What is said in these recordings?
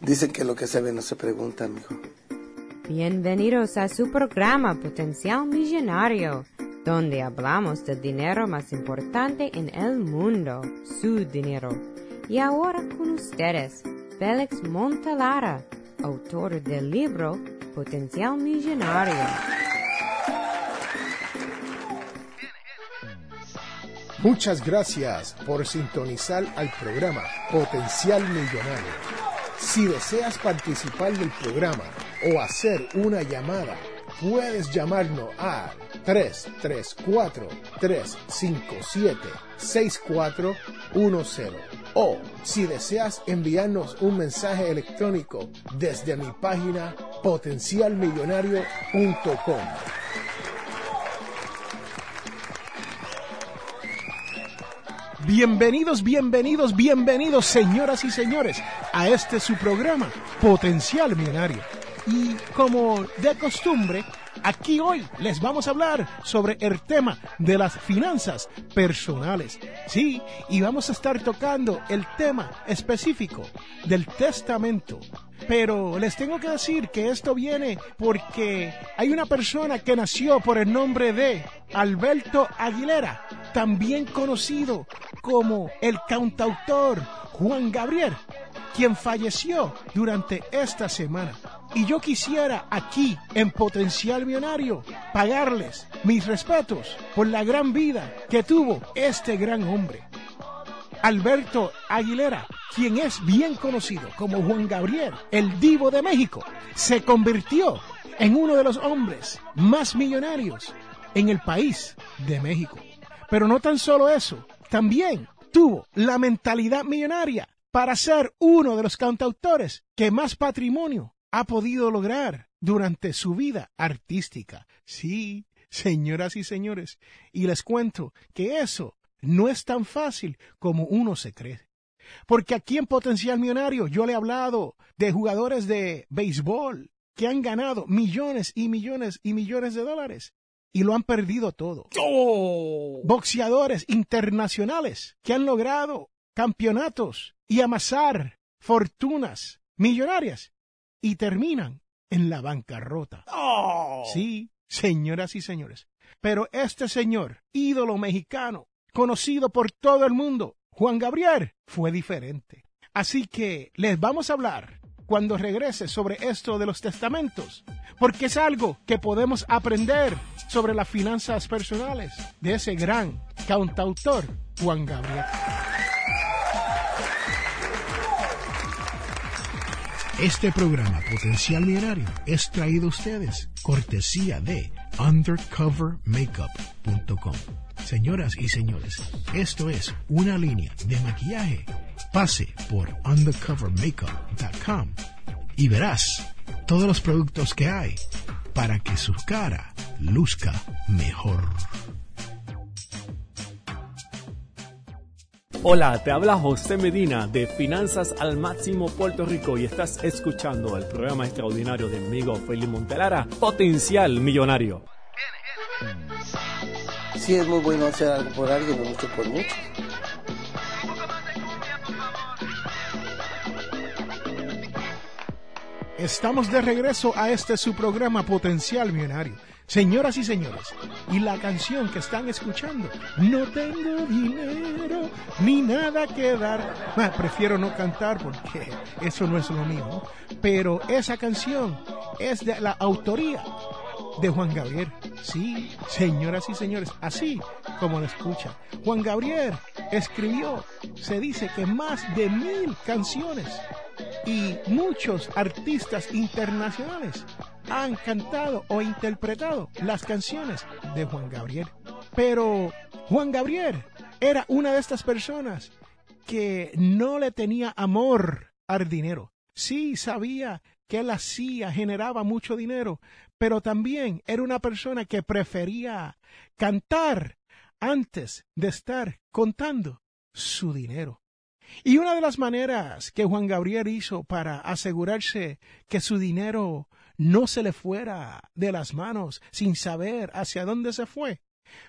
Dicen que lo que se ve no se pregunta, mijo. Bienvenidos a su programa Potencial Millonario, donde hablamos del dinero más importante en el mundo, su dinero. Y ahora con ustedes, Félix Montalara, autor del libro Potencial Millonario. Muchas gracias por sintonizar al programa Potencial Millonario. Si deseas participar del programa o hacer una llamada, puedes llamarnos a 334-357-6410. O si deseas enviarnos un mensaje electrónico desde mi página potencialmillonario.com. Bienvenidos, bienvenidos, bienvenidos, señoras y señores, a este su programa, Potencial Millonario. Y como de costumbre, aquí hoy les vamos a hablar sobre el tema de las finanzas personales. Sí, y vamos a estar tocando el tema específico del testamento. Pero les tengo que decir que esto viene porque hay una persona que nació por el nombre de Alberto Aguilera, también conocido como el cantautor Juan Gabriel, quien falleció durante esta semana. Y yo quisiera aquí, en Potencial Millonario, pagarles mis respetos por la gran vida que tuvo este gran hombre. Alberto Aguilera, quien es bien conocido como Juan Gabriel, el divo de México, se convirtió en uno de los hombres más millonarios en el país de México. Pero no tan solo eso, también tuvo la mentalidad millonaria para ser uno de los cantautores que más patrimonio ha podido lograr durante su vida artística. Sí, señoras y señores, y les cuento que eso no es tan fácil como uno se cree. Porque aquí en Potencial Millonario yo le he hablado de jugadores de béisbol que han ganado millones y millones y millones de dólares y lo han perdido todo. Oh. Boxeadores internacionales que han logrado campeonatos y amasar fortunas millonarias y terminan en la bancarrota. Oh. Sí, señoras y señores. Pero este señor, ídolo mexicano, conocido por todo el mundo, Juan Gabriel, fue diferente. Así que les vamos a hablar cuando regrese sobre esto de los testamentos, porque es algo que podemos aprender sobre las finanzas personales de ese gran cantautor Juan Gabriel. Este programa Potencial Millonario es traído a ustedes cortesía de undercovermakeup.com. Señoras y señores, esto es una línea de maquillaje. Pase por undercovermakeup.com y verás todos los productos que hay para que su cara luzca mejor. Hola, te habla José Medina de Finanzas al Máximo Puerto Rico y estás escuchando el programa extraordinario de mi amigo Felipe Montelara, Potencial Millonario. Sí, es muy bueno hacer algo por alguien, mucho por mucho. Estamos de regreso a este su programa Potencial Millonario. Señoras y señores, y la canción que están escuchando, no tengo dinero ni nada que dar. Ah, prefiero no cantar porque eso no es lo mío. Pero esa canción es de la autoría de Juan Gabriel. Sí, señoras y señores, así como lo escuchan. Juan Gabriel escribió, se dice que más de mil canciones y muchos artistas internacionales han cantado o interpretado las canciones de Juan Gabriel. Pero Juan Gabriel era una de estas personas que no le tenía amor al dinero. Sí sabía que él hacía, generaba mucho dinero, pero también era una persona que prefería cantar antes de estar contando su dinero. Y una de las maneras que Juan Gabriel hizo para asegurarse que su dinero no se le fuera de las manos sin saber hacia dónde se fue,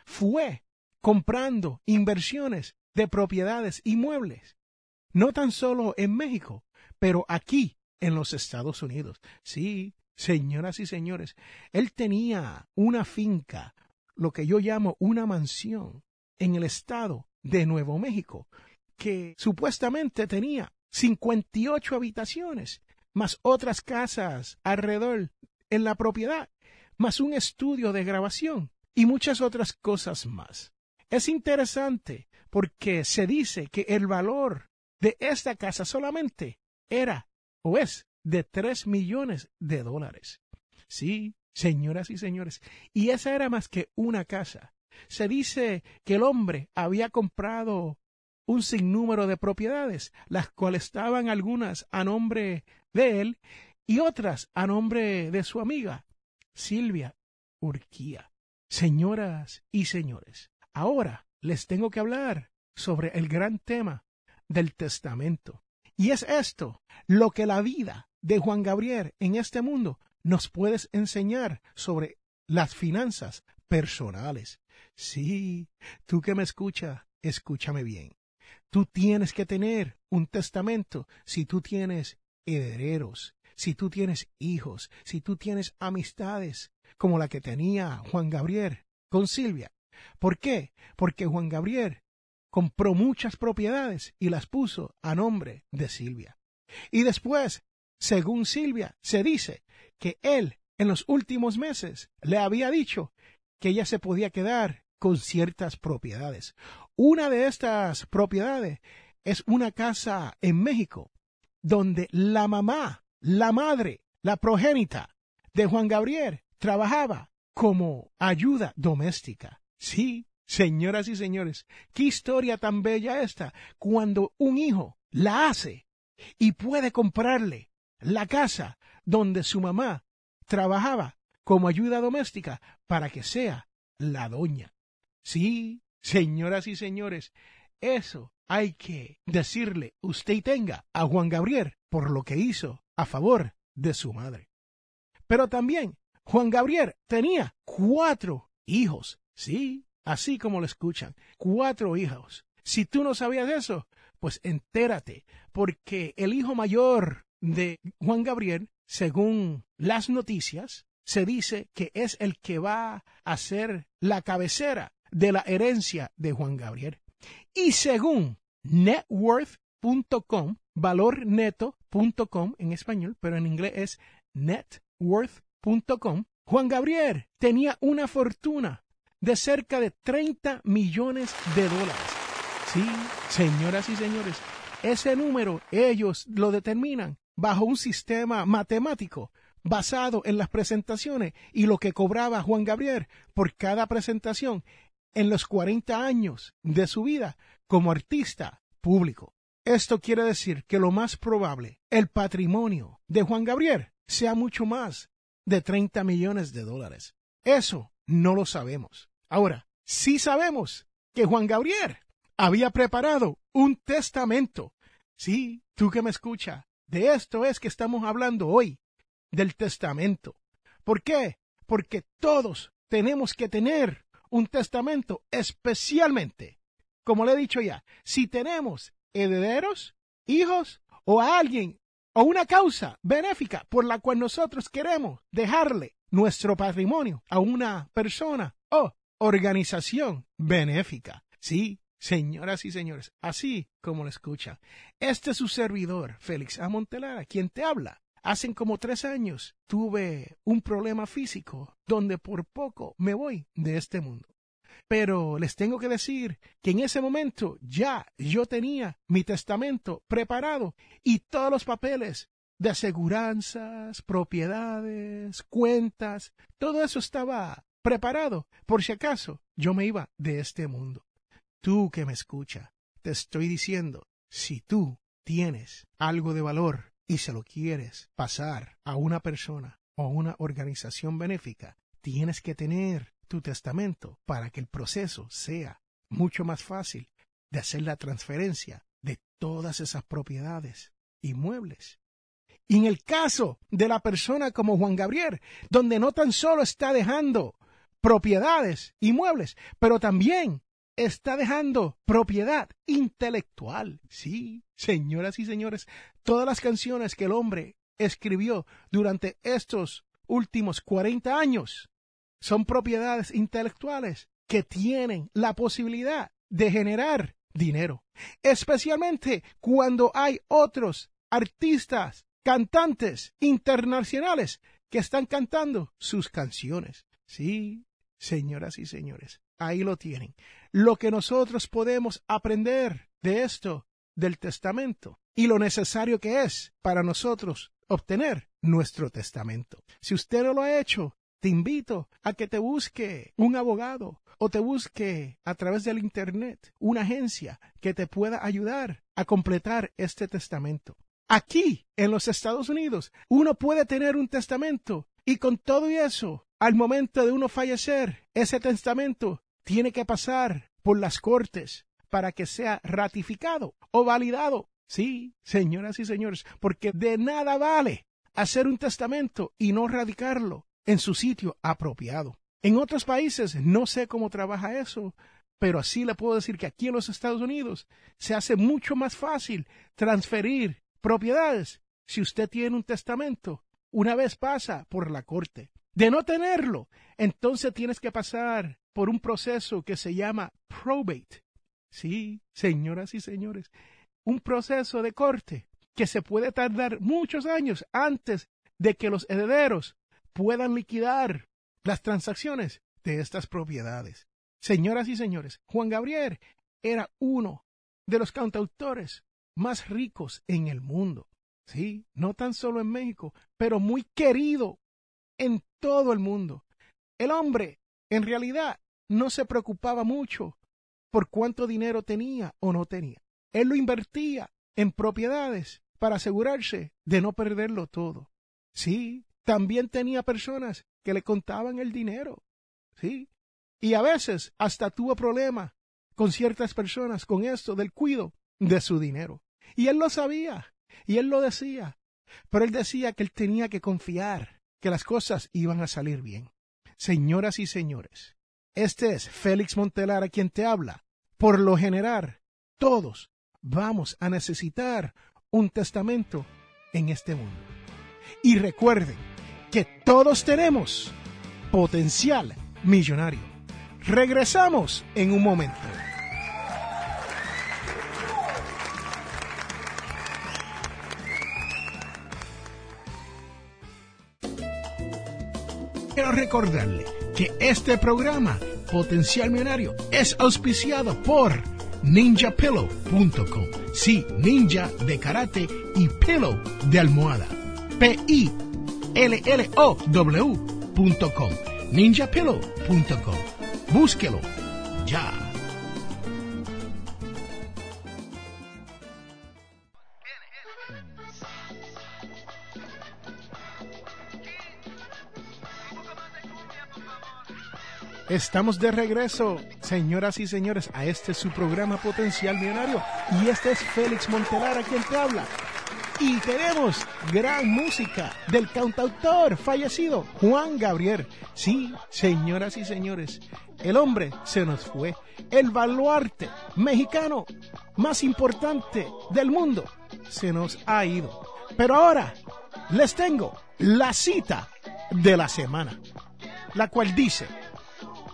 fue comprando inversiones de propiedades inmuebles, no tan solo en México, pero aquí en los Estados Unidos. Sí, señoras y señores, él tenía una finca, lo que yo llamo una mansión, en el estado de Nuevo México, que supuestamente tenía 58 habitaciones, más otras casas alrededor en la propiedad, más un estudio de grabación y muchas otras cosas más. Es interesante porque se dice que el valor de esta casa solamente era o es de tres millones de dólares. Sí, señoras y señores, y esa era más que una casa. Se dice que el hombre había comprado un sinnúmero de propiedades, las cuales estaban algunas a nombre de él y otras a nombre de su amiga, Silvia Urquía. Señoras y señores, ahora les tengo que hablar sobre el gran tema del testamento. Y es esto lo que la vida de Juan Gabriel en este mundo nos puede enseñar sobre las finanzas personales. Sí, tú que me escuchas, escúchame bien. Tú tienes que tener un testamento si tú tienes herederos, si tú tienes hijos, si tú tienes amistades como la que tenía Juan Gabriel con Silvia. ¿Por qué? Porque Juan Gabriel compró muchas propiedades y las puso a nombre de Silvia. Y después, según Silvia, se dice que él en los últimos meses le había dicho que ella se podía quedar con ciertas propiedades. Una de estas propiedades es una casa en México donde la mamá, la madre, la progénita de Juan Gabriel trabajaba como ayuda doméstica. Sí, señoras y señores, qué historia tan bella esta cuando un hijo la hace y puede comprarle la casa donde su mamá trabajaba como ayuda doméstica para que sea la doña. Sí, señoras y señores, eso hay que decirle usted tenga a Juan Gabriel por lo que hizo a favor de su madre. Pero también Juan Gabriel tenía cuatro hijos. Sí, así como lo escuchan, cuatro hijos. Si tú no sabías eso, pues entérate, porque el hijo mayor de Juan Gabriel, según las noticias, se dice que es el que va a ser la cabecera de la herencia de Juan Gabriel. Y según networth.com, valorneto.com en español, pero en inglés es networth.com, Juan Gabriel tenía una fortuna de cerca de 30 millones de dólares. Sí, señoras y señores, ese número ellos lo determinan bajo un sistema matemático basado en las presentaciones y lo que cobraba Juan Gabriel por cada presentación en los 40 años de su vida como artista público. Esto quiere decir que lo más probable, el patrimonio de Juan Gabriel sea mucho más de 30 millones de dólares. Eso no lo sabemos. Ahora, sí sabemos que Juan Gabriel había preparado un testamento. Sí, tú que me escuchas, de esto es que estamos hablando hoy, del testamento. ¿Por qué? Porque todos tenemos que tener un testamento, especialmente, como le he dicho ya, si tenemos herederos, hijos o a alguien o una causa benéfica por la cual nosotros queremos dejarle nuestro patrimonio a una persona o organización benéfica. Sí, señoras y señores, así como lo escucha. Este es su servidor, Félix A. Montelara, quien te habla. Hace como tres años tuve un problema físico donde por poco me voy de este mundo. Pero les tengo que decir que en ese momento ya yo tenía mi testamento preparado y todos los papeles de aseguranzas, propiedades, cuentas, todo eso estaba preparado por si acaso yo me iba de este mundo. Tú que me escucha, te estoy diciendo, si tú tienes algo de valor y se lo quieres pasar a una persona o a una organización benéfica, tienes que tener tu testamento para que el proceso sea mucho más fácil de hacer la transferencia de todas esas propiedades inmuebles. Y en el caso de la persona como Juan Gabriel, donde no tan solo está dejando propiedades inmuebles, pero también está dejando propiedad intelectual. Sí, señoras y señores, todas las canciones que el hombre escribió durante estos últimos 40 años son propiedades intelectuales que tienen la posibilidad de generar dinero, especialmente cuando hay otros artistas, cantantes internacionales que están cantando sus canciones. Sí, señoras y señores, ahí lo tienen. Lo que nosotros podemos aprender de esto, del testamento, y lo necesario que es para nosotros obtener nuestro testamento. Si usted no lo ha hecho, te invito a que te busque un abogado o te busque a través del Internet una agencia que te pueda ayudar a completar este testamento. Aquí, en los Estados Unidos, uno puede tener un testamento y con todo eso, al momento de uno fallecer, ese testamento tiene que pasar por las cortes para que sea ratificado o validado. Sí, señoras y señores, porque de nada vale hacer un testamento y no radicarlo en su sitio apropiado. En otros países no sé cómo trabaja eso, pero así le puedo decir que aquí en los Estados Unidos se hace mucho más fácil transferir propiedades si usted tiene un testamento una vez pasa por la corte. De no tenerlo, entonces tienes que pasar por un proceso que se llama probate. Sí, señoras y señores, un proceso de corte que se puede tardar muchos años antes de que los herederos puedan liquidar las transacciones de estas propiedades. Señoras y señores, Juan Gabriel era uno de los cantautores más ricos en el mundo. Sí, no tan solo en México, pero muy querido en todo el mundo. El hombre, en realidad, no se preocupaba mucho por cuánto dinero tenía o no tenía. Él lo invertía en propiedades para asegurarse de no perderlo todo. Sí, también tenía personas que le contaban el dinero. Sí. Y a veces hasta tuvo problemas con ciertas personas con esto del cuido de su dinero. Y él lo sabía, y él lo decía. Pero él decía que él tenía que confiar, que las cosas iban a salir bien. Señoras y señores, este es Félix Montelar a quien te habla. Por lo general, todos vamos a necesitar un testamento en este mundo. Y recuerden, que todos tenemos potencial millonario. Regresamos en un momento. Quiero recordarle que este programa, Potencial Millonario, es auspiciado por ninjapillow.com. Sí, ninja de karate y pillow de almohada. P-I LLOW.com, ninjapillow.com. Búsquelo ya. Estamos de regreso, señoras y señores, a este su programa Potencial Millonario. Y este es Félix Montelar, a quien te habla. Y tenemos gran música del cantautor fallecido Juan Gabriel. Sí, señoras y señores, el hombre se nos fue. El baluarte mexicano más importante del mundo se nos ha ido. Pero ahora les tengo la cita de la semana, la cual dice,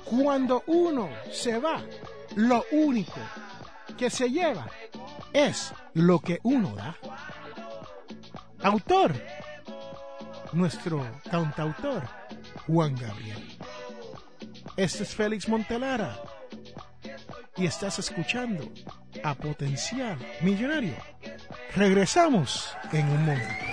cuando uno se va, lo único que se lleva es lo que uno da. Autor, nuestro cantautor, Juan Gabriel. Este es Félix Montelara y estás escuchando a Potencial Millonario. Regresamos en un momento.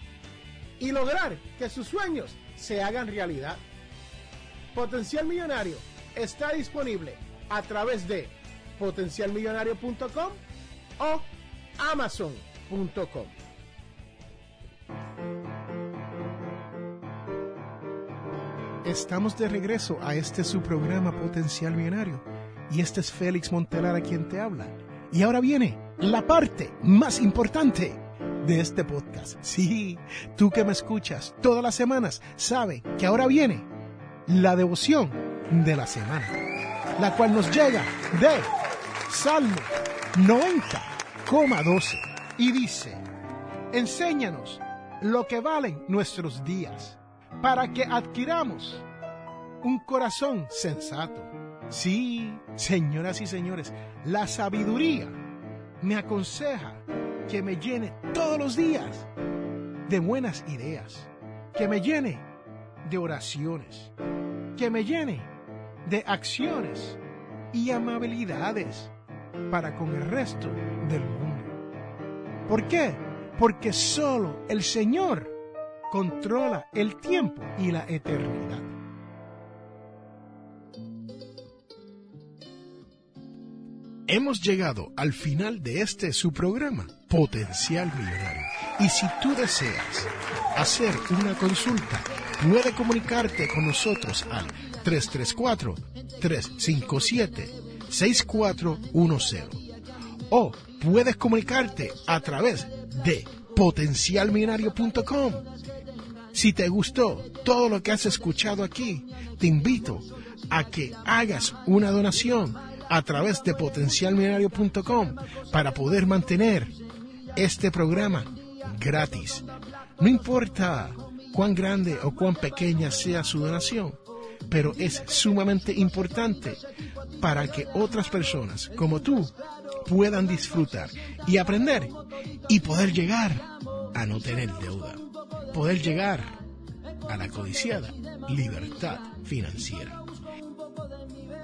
y lograr que sus sueños se hagan realidad. Potencial Millonario está disponible a través de potencialmillonario.com o amazon.com. Estamos de regreso a este su programa Potencial Millonario y este es Félix Montelar a quien te habla. Y ahora viene la parte más importante de este podcast. Sí, tú que me escuchas todas las semanas, sabe que ahora viene la devoción de la semana, la cual nos llega de Salmo 90,12 y dice, enséñanos lo que valen nuestros días para que adquiramos un corazón sensato. Sí, señoras y señores, la sabiduría me aconseja que me llene todos los días de buenas ideas, que me llene de oraciones, que me llene de acciones y amabilidades para con el resto del mundo. ¿Por qué? Porque solo el Señor controla el tiempo y la eternidad. Hemos llegado al final de este su programa, Potencial Millonario. Y si tú deseas hacer una consulta, puede comunicarte con nosotros al 334-357-6410. O puedes comunicarte a través de potencialmillonario.com. Si te gustó todo lo que has escuchado aquí, te invito a que hagas una donación a través de potencialmillonario.com para poder mantener este programa gratis. No importa cuán grande o cuán pequeña sea su donación, pero es sumamente importante para que otras personas como tú puedan disfrutar y aprender y poder llegar a no tener deuda, poder llegar a la codiciada libertad financiera.